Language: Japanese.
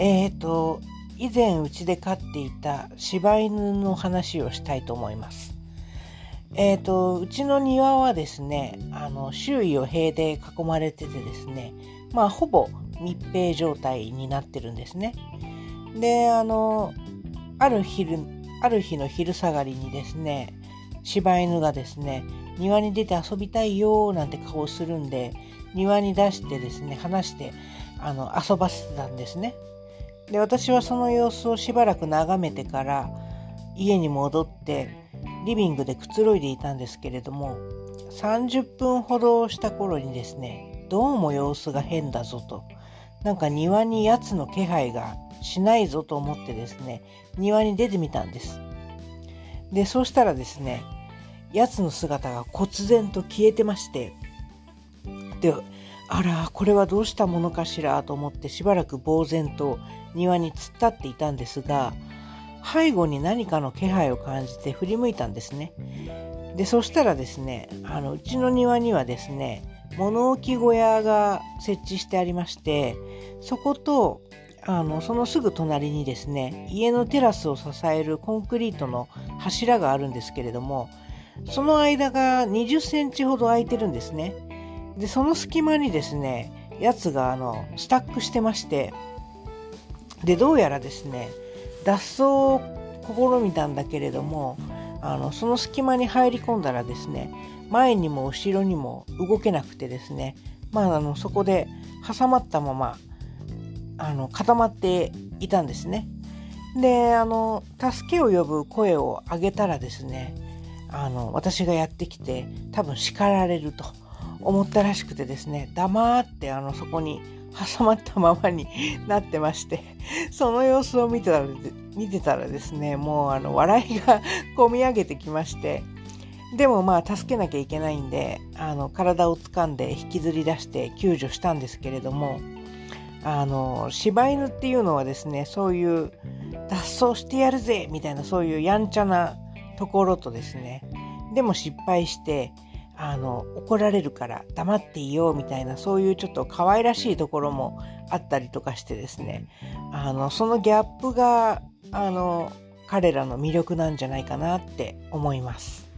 えっ、ー、と以前うちで飼っていた柴犬の話をしたいと思います。えっ、ー、とうちの庭はですねあの周囲を塀で囲まれててですねまあほぼ密閉状態になってるんですね。であのある昼ある日の昼下がりにですね柴犬がですね庭に出て遊びたいよなんて顔をするんで庭に出してですね話してあの遊ばせてたんですね。で私はその様子をしばらく眺めてから家に戻ってリビングでくつろいでいたんですけれども30分ほどした頃にですねどうも様子が変だぞと。なんか庭に奴の気配がしないぞと思ってですね庭に出てみたんです。でそうしたらですね奴の姿が忽然と消えてましてであらこれはどうしたものかしらと思ってしばらく呆然と庭に突っ立っていたんですが背後に何かの気配を感じて振り向いたんですね。でそしたらですねあのうちの庭にはですね物置小屋が設置してありましてそことあのそのすぐ隣にですね家のテラスを支えるコンクリートの柱があるんですけれどもその間が20センチほど空いてるんですね。でその隙間にですねやつがあのスタックしてましてでどうやらですね脱走を試みたんだけれどもあのその隙間に入り込んだらですね前にも後ろにも動けなくてですねまああのそこで挟まったままあの固まっていたんですね。であの助けを呼ぶ声を上げたらですねあの私がやってきて多分叱られると思ったらしくてですね黙ってあのそこに挟まったままに なってましてその様子を見てたら見てたらですねもうあの笑いがこみ上げてきましてでもまあ助けなきゃいけないんであの体を掴んで引きずり出して救助したんですけれどもあの柴犬っていうのはですねそういう脱走してやるぜみたいなそういうやんちゃなところとですねでも失敗してあの怒られるから黙っていようみたいなそういうちょっと可愛らしいところもあったりとかしてですねあのそのギャップがあの彼らの魅力なんじゃないかなって思います。